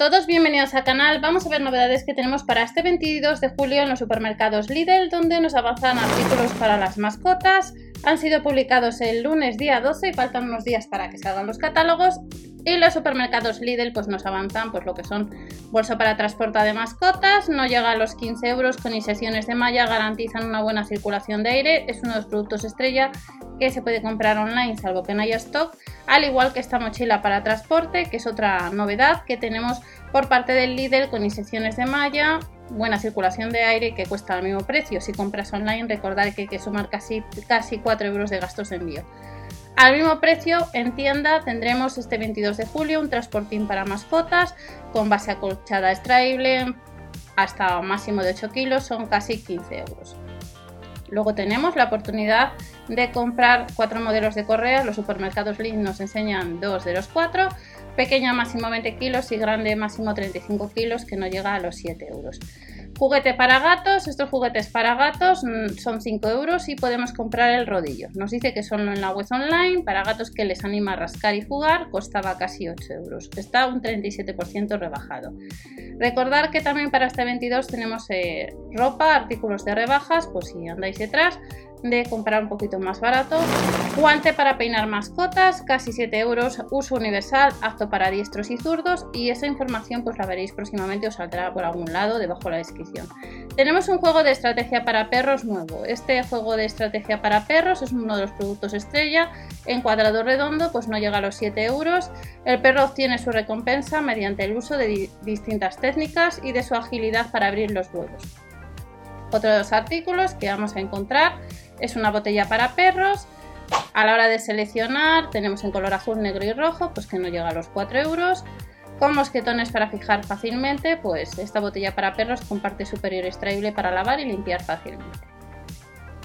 todos, bienvenidos al canal. Vamos a ver novedades que tenemos para este 22 de julio en los supermercados Lidl, donde nos avanzan artículos para las mascotas. Han sido publicados el lunes día 12 y faltan unos días para que salgan los catálogos. Y los supermercados Lidl pues nos avanzan pues lo que son bolsa para transporte de mascotas, no llega a los 15 euros con inserciones de malla, garantizan una buena circulación de aire, es uno de los productos estrella que se puede comprar online salvo que no haya stock, al igual que esta mochila para transporte, que es otra novedad que tenemos por parte del Lidl con inserciones de malla, buena circulación de aire que cuesta el mismo precio. Si compras online, recordad que hay que sumar casi, casi 4 euros de gastos de envío. Al mismo precio, en tienda tendremos este 22 de julio un transportín para mascotas con base acolchada extraíble hasta máximo de 8 kilos, son casi 15 euros. Luego tenemos la oportunidad de comprar cuatro modelos de correa. Los supermercados Link nos enseñan dos de los cuatro. Pequeña máximo 20 kilos y grande máximo 35 kilos que no llega a los 7 euros. Juguete para gatos, estos juguetes para gatos mm, son 5 euros y podemos comprar el rodillo. Nos dice que son en la web online, para gatos que les anima a rascar y jugar, costaba casi 8 euros. Está un 37% rebajado. Recordar que también para este 22 tenemos eh, ropa, artículos de rebajas, pues si andáis detrás, de comprar un poquito más barato. Guante para peinar mascotas, casi 7 euros, uso universal, apto para diestros y zurdos y esa información pues la veréis próximamente, os saldrá por algún lado debajo de la descripción. Tenemos un juego de estrategia para perros nuevo. Este juego de estrategia para perros es uno de los productos estrella. En cuadrado redondo pues no llega a los 7 euros. El perro obtiene su recompensa mediante el uso de distintas técnicas y de su agilidad para abrir los huevos. Otro de los artículos que vamos a encontrar es una botella para perros. A la hora de seleccionar tenemos en color azul, negro y rojo, pues que no llega a los 4 euros. Con mosquetones para fijar fácilmente, pues esta botella para perros con parte superior extraíble para lavar y limpiar fácilmente.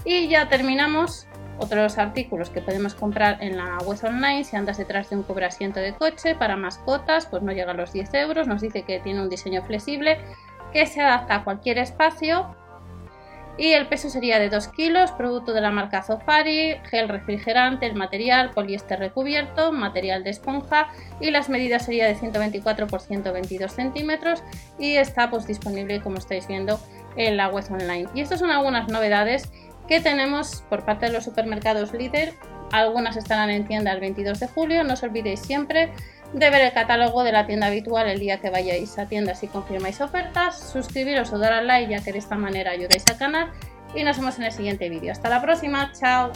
Y ya terminamos otro de los artículos que podemos comprar en la web online si andas detrás de un asiento de coche para mascotas, pues no llega a los 10 euros. Nos dice que tiene un diseño flexible que se adapta a cualquier espacio y el peso sería de 2 kilos, producto de la marca Zofari, gel refrigerante, el material, poliéster recubierto, material de esponja y las medidas sería de 124 por 122 centímetros y está pues disponible como estáis viendo en la web online. Y estas son algunas novedades que tenemos por parte de los supermercados líder. Algunas estarán en tienda el 22 de julio, no os olvidéis siempre de ver el catálogo de la tienda habitual el día que vayáis a tienda si confirmáis ofertas, suscribiros o dar al like ya que de esta manera ayudáis al canal y nos vemos en el siguiente vídeo. Hasta la próxima, chao.